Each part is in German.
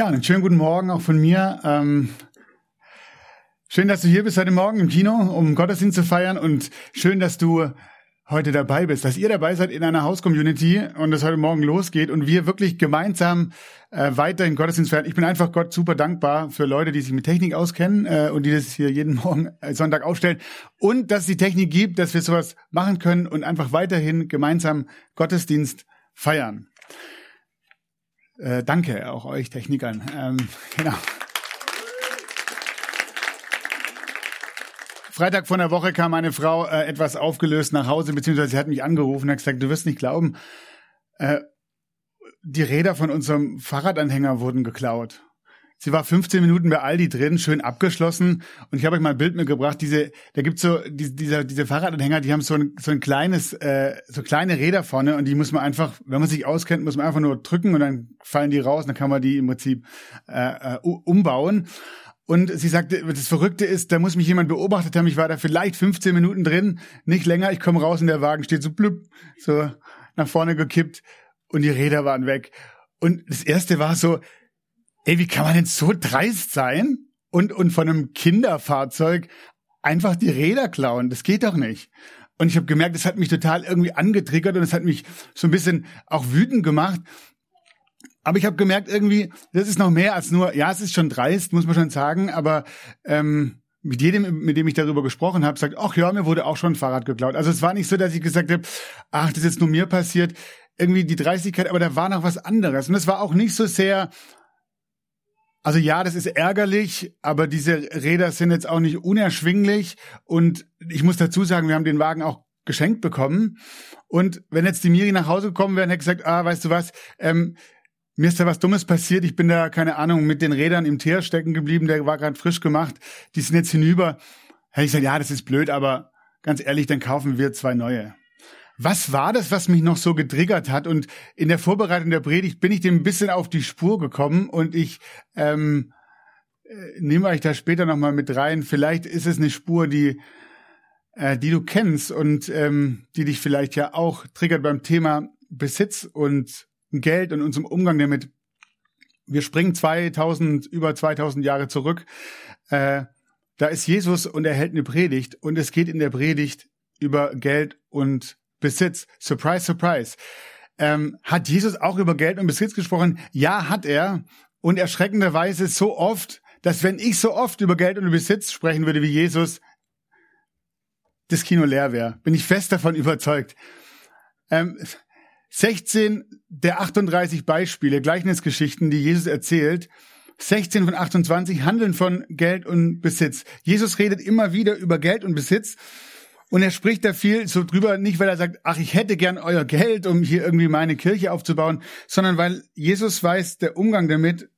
Ja, einen schönen guten Morgen auch von mir. Ähm, schön, dass du hier bist heute Morgen im Kino, um Gottesdienst zu feiern und schön, dass du heute dabei bist, dass ihr dabei seid in einer Haus-Community und es heute Morgen losgeht und wir wirklich gemeinsam äh, weiterhin Gottesdienst feiern. Ich bin einfach Gott super dankbar für Leute, die sich mit Technik auskennen äh, und die das hier jeden Morgen äh, Sonntag aufstellen und dass es die Technik gibt, dass wir sowas machen können und einfach weiterhin gemeinsam Gottesdienst feiern. Äh, danke auch euch Technikern. Ähm, genau. Freitag von der Woche kam meine Frau äh, etwas aufgelöst nach Hause, beziehungsweise sie hat mich angerufen und hat gesagt, du wirst nicht glauben, äh, die Räder von unserem Fahrradanhänger wurden geklaut. Sie war 15 Minuten bei Aldi drin, schön abgeschlossen. Und ich habe euch mal ein Bild mitgebracht. Diese, da gibt's so die, diese, diese Fahrradanhänger, die haben so ein, so ein kleines, äh, so kleine Räder vorne und die muss man einfach, wenn man sich auskennt, muss man einfach nur drücken und dann fallen die raus. Dann kann man die im Prinzip äh, äh, umbauen. Und sie sagte, das Verrückte ist, da muss mich jemand beobachtet haben. Ich war da vielleicht 15 Minuten drin, nicht länger. Ich komme raus und der Wagen steht so blüpp, so nach vorne gekippt und die Räder waren weg. Und das erste war so, ey, wie kann man denn so dreist sein und, und von einem Kinderfahrzeug einfach die Räder klauen? Das geht doch nicht. Und ich habe gemerkt, das hat mich total irgendwie angetriggert und es hat mich so ein bisschen auch wütend gemacht. Aber ich habe gemerkt, irgendwie, das ist noch mehr als nur, ja, es ist schon dreist, muss man schon sagen, aber ähm, mit jedem, mit dem ich darüber gesprochen habe, sagt, ach ja, mir wurde auch schon ein Fahrrad geklaut. Also es war nicht so, dass ich gesagt habe, ach, das ist jetzt nur mir passiert, irgendwie die Dreistigkeit, aber da war noch was anderes. Und es war auch nicht so sehr, also ja, das ist ärgerlich, aber diese Räder sind jetzt auch nicht unerschwinglich. Und ich muss dazu sagen, wir haben den Wagen auch geschenkt bekommen. Und wenn jetzt die Miri nach Hause gekommen wäre und hätte gesagt, ah, weißt du was, ähm, mir ist da was Dummes passiert, ich bin da, keine Ahnung, mit den Rädern im Teer stecken geblieben, der war gerade frisch gemacht, die sind jetzt hinüber. Hätte ich gesagt, ja, das ist blöd, aber ganz ehrlich, dann kaufen wir zwei neue. Was war das, was mich noch so getriggert hat? Und in der Vorbereitung der Predigt bin ich dem ein bisschen auf die Spur gekommen und ich ähm, äh, nehme euch da später nochmal mit rein. Vielleicht ist es eine Spur, die, äh, die du kennst und ähm, die dich vielleicht ja auch triggert beim Thema Besitz und Geld und unserem Umgang damit. Wir springen 2000, über 2000 Jahre zurück. Äh, da ist Jesus und er hält eine Predigt und es geht in der Predigt über Geld und Besitz. Surprise, surprise. Ähm, hat Jesus auch über Geld und Besitz gesprochen? Ja, hat er. Und erschreckenderweise so oft, dass wenn ich so oft über Geld und Besitz sprechen würde wie Jesus, das Kino leer wäre. Bin ich fest davon überzeugt. Ähm, 16 der 38 Beispiele, Gleichnisgeschichten, die Jesus erzählt, 16 von 28 handeln von Geld und Besitz. Jesus redet immer wieder über Geld und Besitz und er spricht da viel so drüber, nicht weil er sagt, ach, ich hätte gern euer Geld, um hier irgendwie meine Kirche aufzubauen, sondern weil Jesus weiß, der Umgang damit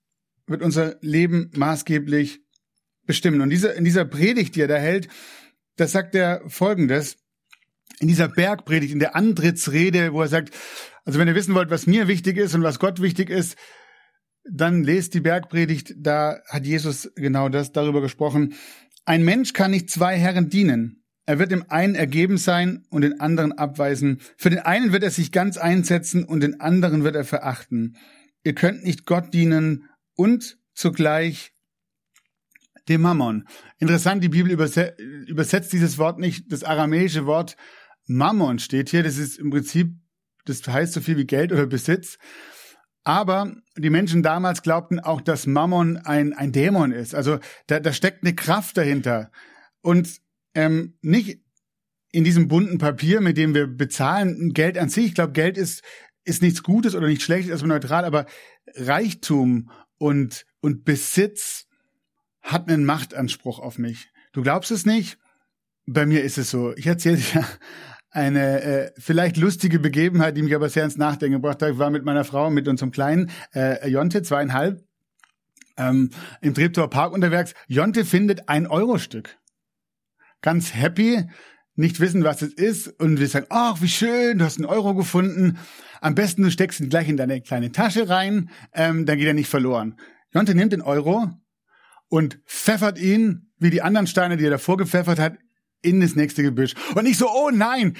wird unser Leben maßgeblich bestimmen. Und diese, in dieser Predigt, die er da hält, das sagt er folgendes. In dieser Bergpredigt, in der Antrittsrede, wo er sagt, also wenn ihr wissen wollt, was mir wichtig ist und was Gott wichtig ist, dann lest die Bergpredigt, da hat Jesus genau das darüber gesprochen. Ein Mensch kann nicht zwei Herren dienen. Er wird dem einen ergeben sein und den anderen abweisen. Für den einen wird er sich ganz einsetzen und den anderen wird er verachten. Ihr könnt nicht Gott dienen und zugleich dem Mammon. Interessant, die Bibel übersetzt dieses Wort nicht. Das aramäische Wort Mammon steht hier. Das ist im Prinzip, das heißt so viel wie Geld oder Besitz. Aber die Menschen damals glaubten auch, dass Mammon ein, ein Dämon ist. Also da, da steckt eine Kraft dahinter. Und ähm, nicht in diesem bunten Papier, mit dem wir bezahlen, Geld an sich. Ich glaube, Geld ist, ist nichts Gutes oder nichts Schlechtes, erstmal neutral, aber Reichtum und, und Besitz hat einen Machtanspruch auf mich. Du glaubst es nicht? Bei mir ist es so. Ich erzähle dir eine äh, vielleicht lustige Begebenheit, die mich aber sehr ins Nachdenken gebracht hat. Ich war mit meiner Frau, mit unserem kleinen äh, Jonte, zweieinhalb, ähm, im Treptower Park unterwegs. Jonte findet ein Euro-Stück. Ganz happy, nicht wissen, was es ist. Und wir sagen, ach, wie schön, du hast einen Euro gefunden. Am besten, du steckst ihn gleich in deine kleine Tasche rein, ähm, dann geht er nicht verloren. Jonte nimmt den Euro und pfeffert ihn, wie die anderen Steine, die er davor gepfeffert hat, in das nächste Gebüsch. Und ich so, oh nein,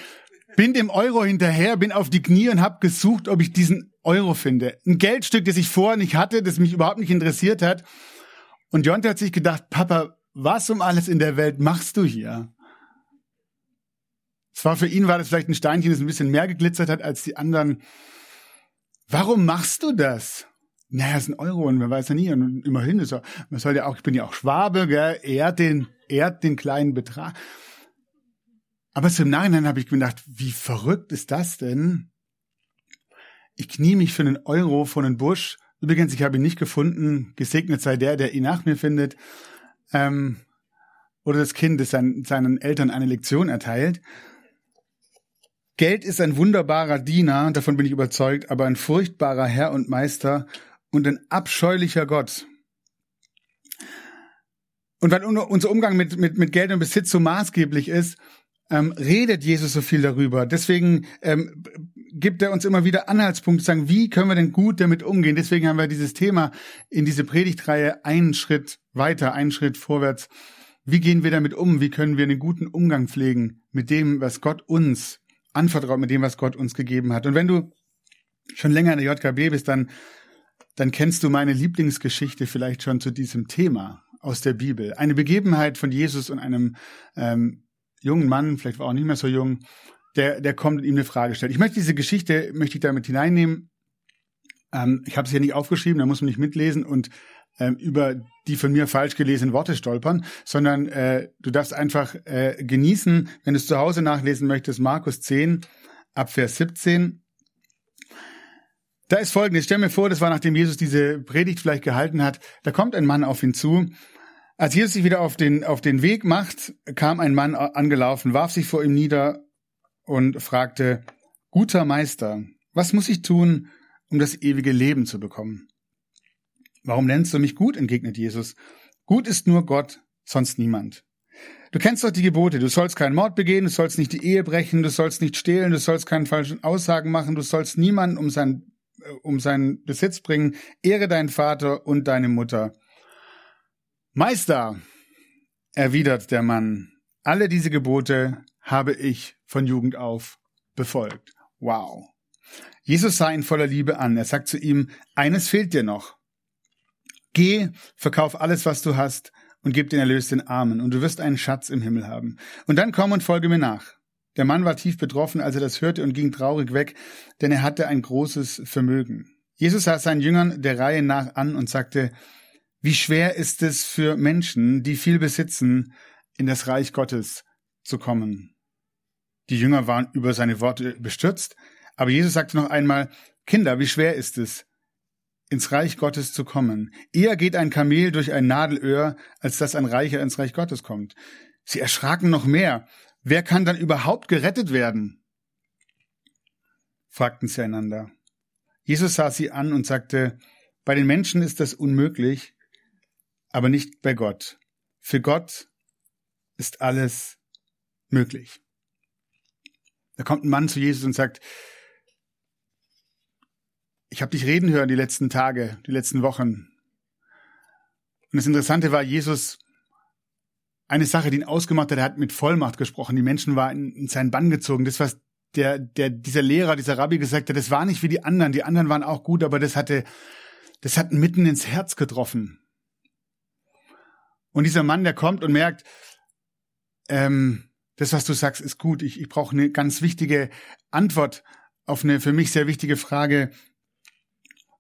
bin dem Euro hinterher, bin auf die Knie und habe gesucht, ob ich diesen Euro finde. Ein Geldstück, das ich vorher nicht hatte, das mich überhaupt nicht interessiert hat. Und Jonte hat sich gedacht, Papa, was um alles in der Welt machst du hier? Es war für ihn war das vielleicht ein Steinchen, das ein bisschen mehr geglitzert hat als die anderen. Warum machst du das? Naja, es ist ein Euro und man weiß ja nie. Und immerhin ist er, man soll ja auch, ich bin ja auch Schwabe, gell, ehrt den, ehrt den kleinen Betrag. Aber zum Nachhinein habe ich gedacht, wie verrückt ist das denn? Ich knie mich für einen Euro von einem Busch. Übrigens, ich habe ihn nicht gefunden. Gesegnet sei der, der ihn nach mir findet. Ähm, oder das Kind, das seinen, seinen Eltern eine Lektion erteilt. Geld ist ein wunderbarer Diener, davon bin ich überzeugt, aber ein furchtbarer Herr und Meister und ein abscheulicher Gott. Und weil unser Umgang mit, mit, mit Geld und Besitz so maßgeblich ist, ähm, redet Jesus so viel darüber. Deswegen ähm, gibt er uns immer wieder Anhaltspunkte, sagen, wie können wir denn gut damit umgehen? Deswegen haben wir dieses Thema in diese Predigtreihe einen Schritt weiter, einen Schritt vorwärts. Wie gehen wir damit um? Wie können wir einen guten Umgang pflegen mit dem, was Gott uns anvertraut, mit dem, was Gott uns gegeben hat? Und wenn du schon länger in der JKB bist, dann, dann kennst du meine Lieblingsgeschichte vielleicht schon zu diesem Thema aus der Bibel. Eine Begebenheit von Jesus und einem ähm, jungen Mann, vielleicht war auch nicht mehr so jung, der, der kommt und ihm eine Frage stellt. Ich möchte diese Geschichte, möchte ich damit hineinnehmen. Ähm, ich habe es hier nicht aufgeschrieben, da muss man nicht mitlesen und ähm, über die von mir falsch gelesenen Worte stolpern, sondern äh, du darfst einfach äh, genießen, wenn du es zu Hause nachlesen möchtest, Markus 10 ab Vers 17. Da ist folgendes, stell mir vor, das war nachdem Jesus diese Predigt vielleicht gehalten hat, da kommt ein Mann auf ihn zu als Jesus sich wieder auf den, auf den Weg macht, kam ein Mann angelaufen, warf sich vor ihm nieder und fragte, Guter Meister, was muss ich tun, um das ewige Leben zu bekommen? Warum nennst du mich gut? entgegnet Jesus. Gut ist nur Gott, sonst niemand. Du kennst doch die Gebote. Du sollst keinen Mord begehen, du sollst nicht die Ehe brechen, du sollst nicht stehlen, du sollst keine falschen Aussagen machen, du sollst niemanden um, sein, äh, um seinen Besitz bringen. Ehre deinen Vater und deine Mutter. Meister, erwidert der Mann, alle diese Gebote habe ich von Jugend auf befolgt. Wow. Jesus sah ihn voller Liebe an. Er sagt zu ihm, eines fehlt dir noch. Geh, verkauf alles, was du hast und gib den Erlös den Armen und du wirst einen Schatz im Himmel haben. Und dann komm und folge mir nach. Der Mann war tief betroffen, als er das hörte und ging traurig weg, denn er hatte ein großes Vermögen. Jesus sah seinen Jüngern der Reihe nach an und sagte, wie schwer ist es für Menschen, die viel besitzen, in das Reich Gottes zu kommen? Die Jünger waren über seine Worte bestürzt, aber Jesus sagte noch einmal, Kinder, wie schwer ist es, ins Reich Gottes zu kommen? Eher geht ein Kamel durch ein Nadelöhr, als dass ein Reicher ins Reich Gottes kommt. Sie erschraken noch mehr. Wer kann dann überhaupt gerettet werden? fragten sie einander. Jesus sah sie an und sagte, bei den Menschen ist das unmöglich, aber nicht bei Gott. Für Gott ist alles möglich. Da kommt ein Mann zu Jesus und sagt, ich habe dich reden hören die letzten Tage, die letzten Wochen. Und das Interessante war, Jesus, eine Sache, die ihn ausgemacht hat, er hat mit Vollmacht gesprochen. Die Menschen waren in seinen Bann gezogen. Das, was der, der, dieser Lehrer, dieser Rabbi gesagt hat, das war nicht wie die anderen. Die anderen waren auch gut, aber das hatte, das hat mitten ins Herz getroffen. Und dieser Mann, der kommt und merkt, ähm, das, was du sagst, ist gut. Ich, ich brauche eine ganz wichtige Antwort auf eine für mich sehr wichtige Frage.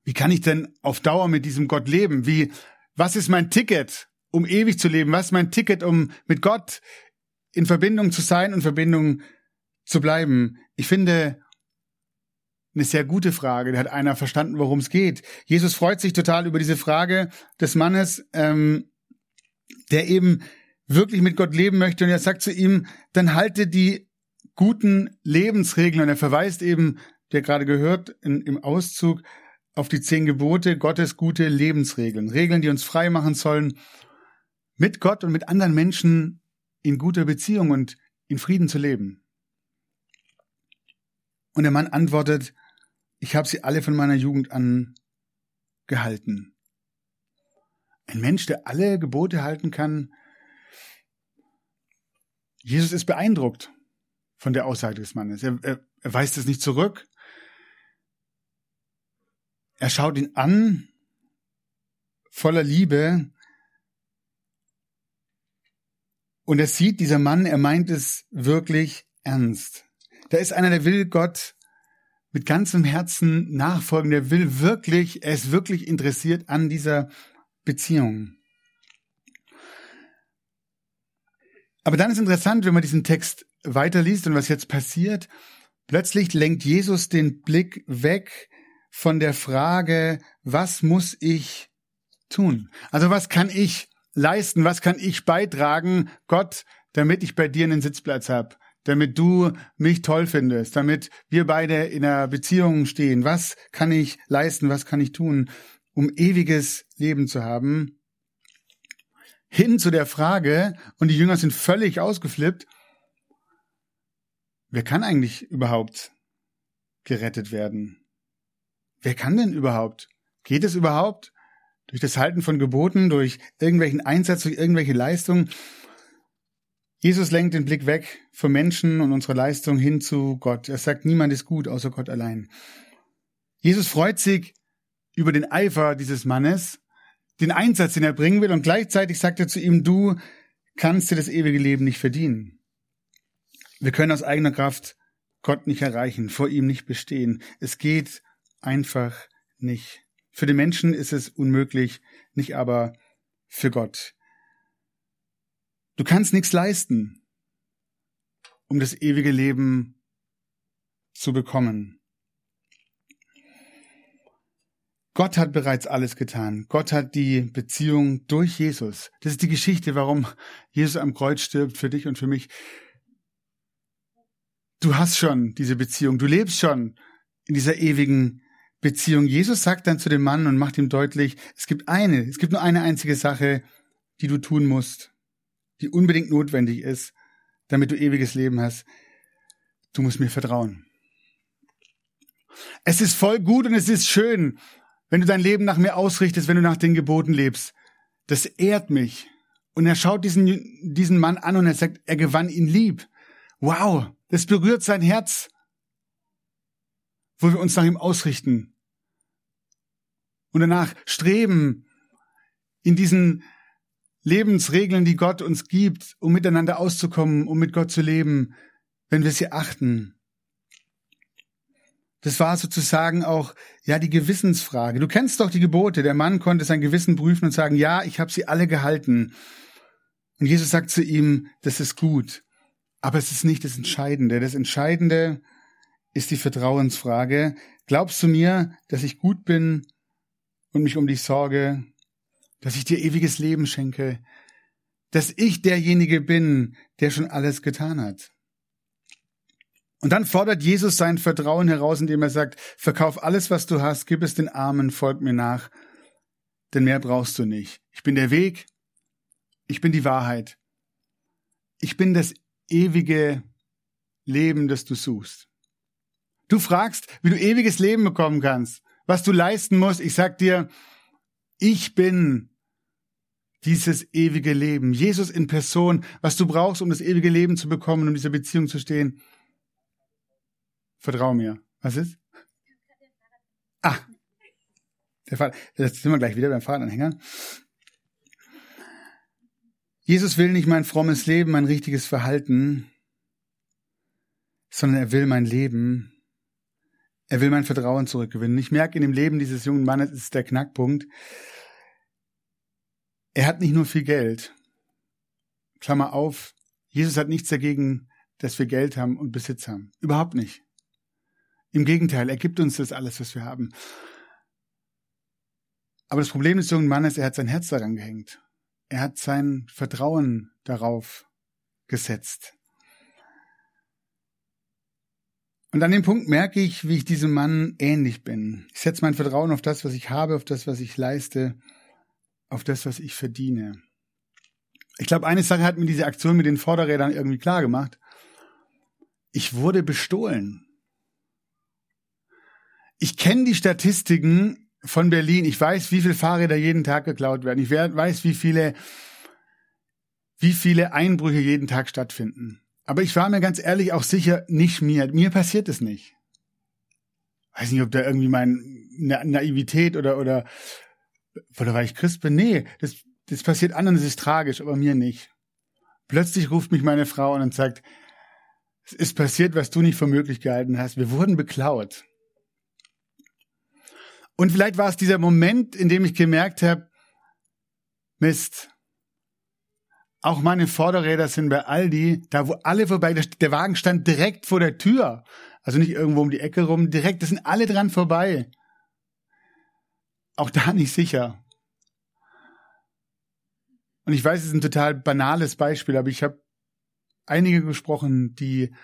Wie kann ich denn auf Dauer mit diesem Gott leben? Wie, was ist mein Ticket, um ewig zu leben? Was ist mein Ticket, um mit Gott in Verbindung zu sein und Verbindung zu bleiben? Ich finde, eine sehr gute Frage. Da hat einer verstanden, worum es geht. Jesus freut sich total über diese Frage des Mannes. Ähm, der eben wirklich mit Gott leben möchte und er sagt zu ihm, dann halte die guten Lebensregeln. Und er verweist eben, der gerade gehört, in, im Auszug auf die zehn Gebote, Gottes gute Lebensregeln. Regeln, die uns frei machen sollen, mit Gott und mit anderen Menschen in guter Beziehung und in Frieden zu leben. Und der Mann antwortet, ich habe sie alle von meiner Jugend an gehalten. Ein Mensch, der alle Gebote halten kann. Jesus ist beeindruckt von der Aussage des Mannes. Er, er, er weist es nicht zurück. Er schaut ihn an, voller Liebe. Und er sieht, dieser Mann, er meint es wirklich ernst. Da ist einer, der will Gott mit ganzem Herzen nachfolgen, der will wirklich, er ist wirklich interessiert an dieser Beziehung. Aber dann ist interessant, wenn man diesen Text weiterliest und was jetzt passiert, plötzlich lenkt Jesus den Blick weg von der Frage, was muss ich tun? Also was kann ich leisten, was kann ich beitragen, Gott, damit ich bei dir einen Sitzplatz habe? damit du mich toll findest, damit wir beide in einer Beziehung stehen. Was kann ich leisten, was kann ich tun, um ewiges Leben zu haben? Hin zu der Frage, und die Jünger sind völlig ausgeflippt, wer kann eigentlich überhaupt gerettet werden? Wer kann denn überhaupt? Geht es überhaupt? Durch das Halten von Geboten, durch irgendwelchen Einsatz, durch irgendwelche Leistungen? Jesus lenkt den Blick weg vom Menschen und unserer Leistung hin zu Gott. Er sagt, niemand ist gut außer Gott allein. Jesus freut sich über den Eifer dieses Mannes, den Einsatz, den er bringen will, und gleichzeitig sagt er zu ihm, du kannst dir das ewige Leben nicht verdienen. Wir können aus eigener Kraft Gott nicht erreichen, vor ihm nicht bestehen. Es geht einfach nicht. Für den Menschen ist es unmöglich, nicht aber für Gott. Du kannst nichts leisten, um das ewige Leben zu bekommen. Gott hat bereits alles getan. Gott hat die Beziehung durch Jesus. Das ist die Geschichte, warum Jesus am Kreuz stirbt für dich und für mich. Du hast schon diese Beziehung. Du lebst schon in dieser ewigen Beziehung. Jesus sagt dann zu dem Mann und macht ihm deutlich, es gibt eine, es gibt nur eine einzige Sache, die du tun musst die unbedingt notwendig ist, damit du ewiges Leben hast. Du musst mir vertrauen. Es ist voll gut und es ist schön, wenn du dein Leben nach mir ausrichtest, wenn du nach den Geboten lebst. Das ehrt mich. Und er schaut diesen, diesen Mann an und er sagt, er gewann ihn lieb. Wow, das berührt sein Herz, wo wir uns nach ihm ausrichten. Und danach streben, in diesen Lebensregeln, die Gott uns gibt, um miteinander auszukommen, um mit Gott zu leben, wenn wir sie achten. Das war sozusagen auch ja die Gewissensfrage. Du kennst doch die Gebote. Der Mann konnte sein Gewissen prüfen und sagen, ja, ich habe sie alle gehalten. Und Jesus sagt zu ihm, das ist gut, aber es ist nicht das Entscheidende. Das Entscheidende ist die Vertrauensfrage. Glaubst du mir, dass ich gut bin und mich um dich sorge? dass ich dir ewiges Leben schenke, dass ich derjenige bin, der schon alles getan hat. Und dann fordert Jesus sein Vertrauen heraus, indem er sagt, verkauf alles, was du hast, gib es den Armen, folg mir nach, denn mehr brauchst du nicht. Ich bin der Weg, ich bin die Wahrheit, ich bin das ewige Leben, das du suchst. Du fragst, wie du ewiges Leben bekommen kannst, was du leisten musst. Ich sag dir, ich bin dieses ewige Leben. Jesus in Person, was du brauchst, um das ewige Leben zu bekommen, um diese Beziehung zu stehen. Vertrau mir. Was ist? Ah, der Fahrrad. Jetzt sind wir gleich wieder beim Fahrradanhänger. Jesus will nicht mein frommes Leben, mein richtiges Verhalten, sondern er will mein Leben. Er will mein Vertrauen zurückgewinnen. Ich merke in dem Leben dieses jungen Mannes ist der Knackpunkt. Er hat nicht nur viel Geld. Klammer auf, Jesus hat nichts dagegen, dass wir Geld haben und Besitz haben. Überhaupt nicht. Im Gegenteil, er gibt uns das alles, was wir haben. Aber das Problem des jungen Mannes, er hat sein Herz daran gehängt. Er hat sein Vertrauen darauf gesetzt. Und an dem Punkt merke ich, wie ich diesem Mann ähnlich bin. Ich setze mein Vertrauen auf das, was ich habe, auf das, was ich leiste, auf das, was ich verdiene. Ich glaube, eine Sache hat mir diese Aktion mit den Vorderrädern irgendwie klar gemacht. Ich wurde bestohlen. Ich kenne die Statistiken von Berlin. Ich weiß, wie viele Fahrräder jeden Tag geklaut werden. Ich weiß, wie viele, wie viele Einbrüche jeden Tag stattfinden. Aber ich war mir ganz ehrlich auch sicher, nicht mir. Mir passiert es nicht. Weiß nicht, ob da irgendwie meine Naivität oder, oder, oder weil ich Christ bin. Nee, das, das passiert anderen, das ist tragisch, aber mir nicht. Plötzlich ruft mich meine Frau an und sagt, es ist passiert, was du nicht für möglich gehalten hast. Wir wurden beklaut. Und vielleicht war es dieser Moment, in dem ich gemerkt habe, Mist, auch meine Vorderräder sind bei Aldi, da wo alle vorbei, der Wagen stand direkt vor der Tür. Also nicht irgendwo um die Ecke rum, direkt, da sind alle dran vorbei. Auch da nicht sicher. Und ich weiß, es ist ein total banales Beispiel, aber ich habe einige gesprochen, die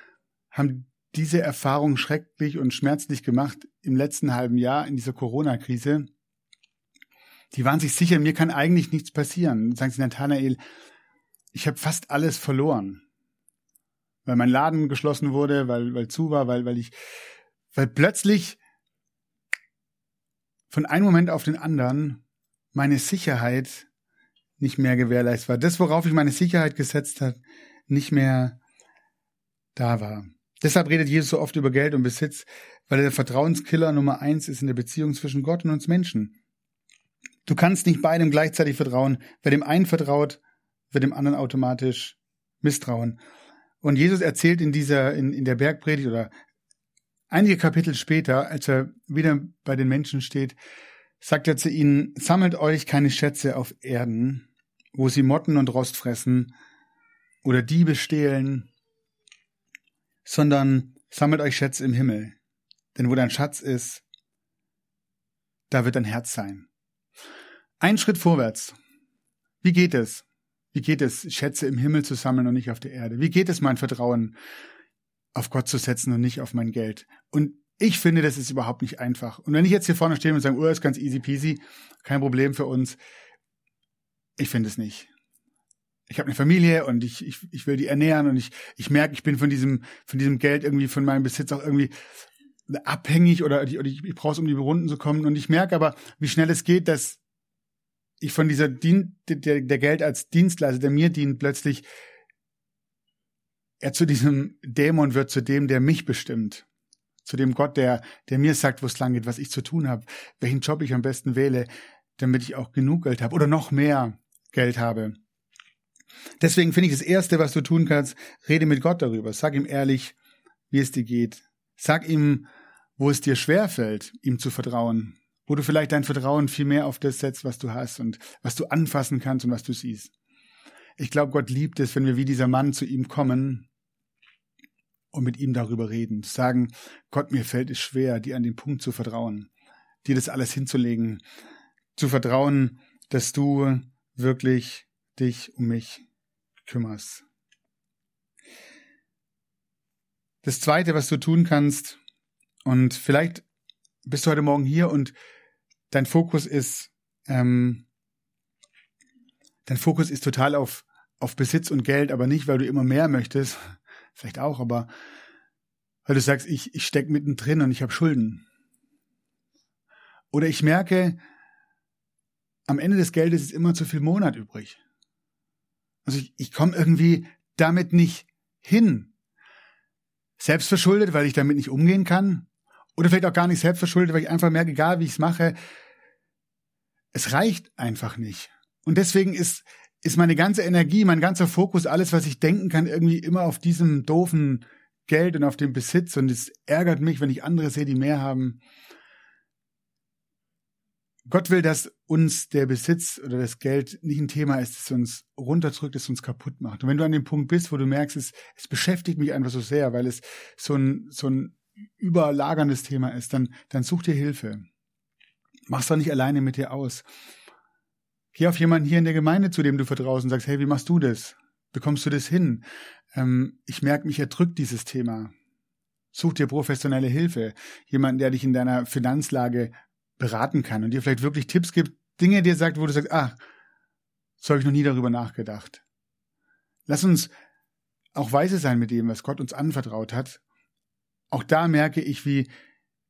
haben diese Erfahrung schrecklich und schmerzlich gemacht im letzten halben Jahr in dieser Corona-Krise. Die waren sich sicher, mir kann eigentlich nichts passieren. Sagen sie, Nathanael, ich habe fast alles verloren. Weil mein Laden geschlossen wurde, weil, weil zu war, weil, weil ich, weil plötzlich von einem Moment auf den anderen meine Sicherheit nicht mehr gewährleistet war. Das, worauf ich meine Sicherheit gesetzt hat, nicht mehr da war. Deshalb redet Jesus so oft über Geld und Besitz, weil er der Vertrauenskiller Nummer eins ist in der Beziehung zwischen Gott und uns Menschen. Du kannst nicht beidem gleichzeitig vertrauen. Wer dem einen vertraut, wird dem anderen automatisch misstrauen. Und Jesus erzählt in dieser, in, in der Bergpredigt oder einige Kapitel später, als er wieder bei den Menschen steht, sagt er zu ihnen, sammelt euch keine Schätze auf Erden, wo sie Motten und Rost fressen oder Diebe stehlen, sondern sammelt euch Schätze im Himmel. Denn wo dein Schatz ist, da wird dein Herz sein. Ein Schritt vorwärts. Wie geht es? Wie geht es, Schätze im Himmel zu sammeln und nicht auf der Erde? Wie geht es, mein Vertrauen auf Gott zu setzen und nicht auf mein Geld? Und ich finde, das ist überhaupt nicht einfach. Und wenn ich jetzt hier vorne stehe und sage, oh, ist ganz easy peasy, kein Problem für uns, ich finde es nicht. Ich habe eine Familie und ich, ich, ich will die ernähren und ich, ich merke, ich bin von diesem, von diesem Geld irgendwie, von meinem Besitz auch irgendwie abhängig oder, ich, oder ich, ich brauche es, um die Runden zu kommen. Und ich merke aber, wie schnell es geht, dass ich von dieser Dien, der, der Geld als Dienstleister, der mir dient, plötzlich er zu diesem Dämon wird, zu dem, der mich bestimmt. Zu dem Gott, der, der mir sagt, wo es lang geht, was ich zu tun habe, welchen Job ich am besten wähle, damit ich auch genug Geld habe oder noch mehr Geld habe. Deswegen finde ich das Erste, was du tun kannst, rede mit Gott darüber. Sag ihm ehrlich, wie es dir geht. Sag ihm, wo es dir schwerfällt, ihm zu vertrauen wo du vielleicht dein Vertrauen viel mehr auf das setzt, was du hast und was du anfassen kannst und was du siehst. Ich glaube, Gott liebt es, wenn wir wie dieser Mann zu ihm kommen und mit ihm darüber reden. Sagen, Gott, mir fällt es schwer, dir an den Punkt zu vertrauen, dir das alles hinzulegen, zu vertrauen, dass du wirklich dich um mich kümmerst. Das Zweite, was du tun kannst, und vielleicht bist du heute Morgen hier und dein Fokus ist, ähm, dein Fokus ist total auf, auf Besitz und Geld, aber nicht, weil du immer mehr möchtest, vielleicht auch, aber weil du sagst, ich, ich stecke mittendrin und ich habe Schulden. Oder ich merke, am Ende des Geldes ist immer zu viel Monat übrig. Also ich, ich komme irgendwie damit nicht hin. Selbstverschuldet, weil ich damit nicht umgehen kann. Oder vielleicht auch gar nicht selbstverschuldet, weil ich einfach merke, egal wie ich es mache, es reicht einfach nicht. Und deswegen ist, ist meine ganze Energie, mein ganzer Fokus, alles, was ich denken kann, irgendwie immer auf diesem doofen Geld und auf dem Besitz. Und es ärgert mich, wenn ich andere sehe, die mehr haben. Gott will, dass uns der Besitz oder das Geld nicht ein Thema ist, das uns runterdrückt, das uns kaputt macht. Und wenn du an dem Punkt bist, wo du merkst, es, es beschäftigt mich einfach so sehr, weil es so ein, so ein überlagerndes Thema ist, dann, dann such dir Hilfe. Mach's doch nicht alleine mit dir aus. Geh auf jemanden hier in der Gemeinde, zu dem du vertraust und sagst, hey, wie machst du das? Bekommst du das hin? Ähm, ich merke, mich erdrückt dieses Thema. Such dir professionelle Hilfe, jemanden, der dich in deiner Finanzlage beraten kann und dir vielleicht wirklich Tipps gibt, Dinge dir sagt, wo du sagst, ah, so habe ich noch nie darüber nachgedacht. Lass uns auch weise sein mit dem, was Gott uns anvertraut hat. Auch da merke ich, wie,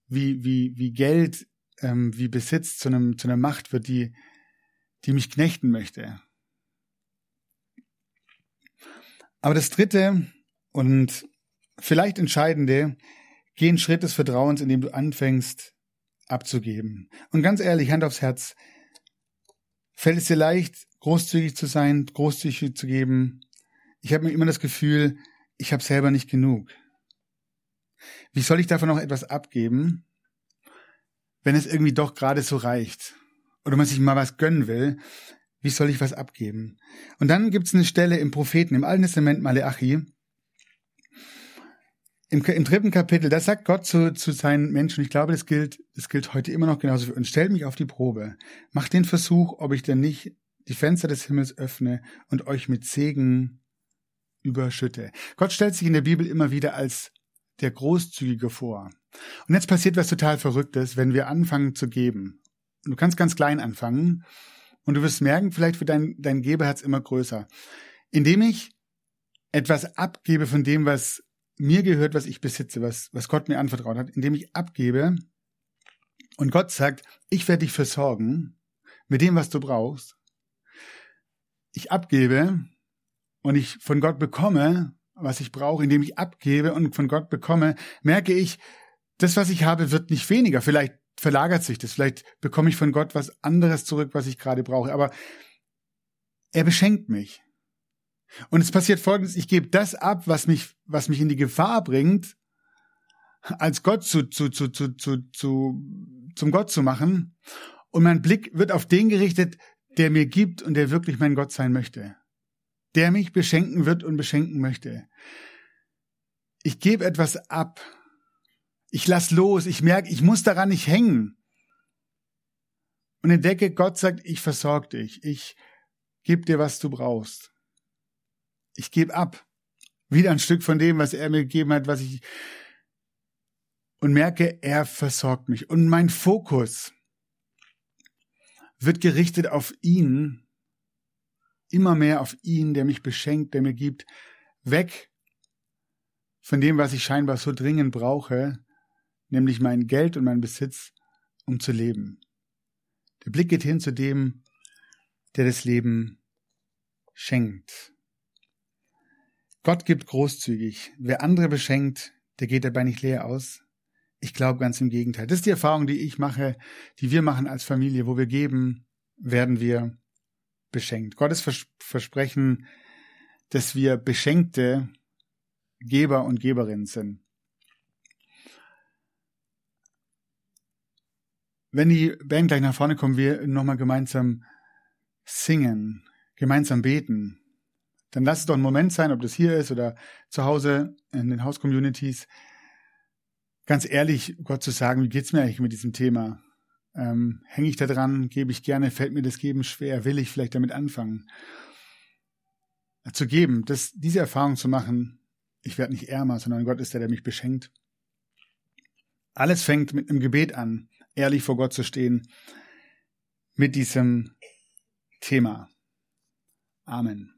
wie, wie, wie Geld, ähm, wie Besitz zu einem, zu einer Macht wird, die, die mich knechten möchte. Aber das dritte und vielleicht entscheidende, geh einen Schritt des Vertrauens, indem du anfängst abzugeben. Und ganz ehrlich, Hand aufs Herz, fällt es dir leicht, großzügig zu sein, großzügig zu geben? Ich habe mir immer das Gefühl, ich habe selber nicht genug. Wie soll ich davon noch etwas abgeben, wenn es irgendwie doch gerade so reicht? Oder man sich mal was gönnen will, wie soll ich was abgeben? Und dann gibt es eine Stelle im Propheten, im Alten Testament Maleachi, im, im dritten Kapitel, da sagt Gott zu, zu seinen Menschen, ich glaube, das gilt, das gilt heute immer noch genauso für uns, stellt mich auf die Probe, macht den Versuch, ob ich denn nicht die Fenster des Himmels öffne und euch mit Segen überschütte. Gott stellt sich in der Bibel immer wieder als der Großzügige vor. Und jetzt passiert was total Verrücktes, wenn wir anfangen zu geben. Du kannst ganz klein anfangen und du wirst merken, vielleicht wird dein, dein Gebeherz immer größer. Indem ich etwas abgebe von dem, was mir gehört, was ich besitze, was, was Gott mir anvertraut hat, indem ich abgebe und Gott sagt, ich werde dich versorgen mit dem, was du brauchst. Ich abgebe und ich von Gott bekomme, was ich brauche, indem ich abgebe und von Gott bekomme, merke ich, das, was ich habe, wird nicht weniger. Vielleicht verlagert sich das, vielleicht bekomme ich von Gott was anderes zurück, was ich gerade brauche. Aber er beschenkt mich. Und es passiert folgendes, ich gebe das ab, was mich, was mich in die Gefahr bringt, als Gott zu, zu, zu, zu, zu, zu, zum Gott zu machen. Und mein Blick wird auf den gerichtet, der mir gibt und der wirklich mein Gott sein möchte. Der mich beschenken wird und beschenken möchte. Ich gebe etwas ab. Ich lass los. Ich merke, ich muss daran nicht hängen. Und entdecke, Gott sagt, ich versorge dich. Ich gebe dir, was du brauchst ich gebe ab. Wieder ein Stück von dem, was er mir gegeben hat, was ich und merke, er versorgt mich. Und mein Fokus wird gerichtet auf ihn, immer mehr auf ihn, der mich beschenkt, der mir gibt, weg von dem, was ich scheinbar so dringend brauche, nämlich mein Geld und mein Besitz, um zu leben. Der Blick geht hin zu dem, der das Leben schenkt. Gott gibt großzügig. Wer andere beschenkt, der geht dabei nicht leer aus. Ich glaube ganz im Gegenteil. Das ist die Erfahrung, die ich mache, die wir machen als Familie. Wo wir geben, werden wir beschenkt. Gottes Vers Versprechen, dass wir beschenkte Geber und Geberinnen sind. Wenn die Band gleich nach vorne kommt, wir nochmal gemeinsam singen, gemeinsam beten, dann lass es doch ein Moment sein, ob das hier ist oder zu Hause in den Haus-Communities. Ganz ehrlich, Gott zu sagen, wie geht's mir eigentlich mit diesem Thema? Ähm, Hänge ich da dran? Gebe ich gerne? Fällt mir das Geben schwer? Will ich vielleicht damit anfangen? Zu geben, das, diese Erfahrung zu machen, ich werde nicht ärmer, sondern Gott ist der, der mich beschenkt. Alles fängt mit einem Gebet an, ehrlich vor Gott zu stehen, mit diesem Thema. Amen.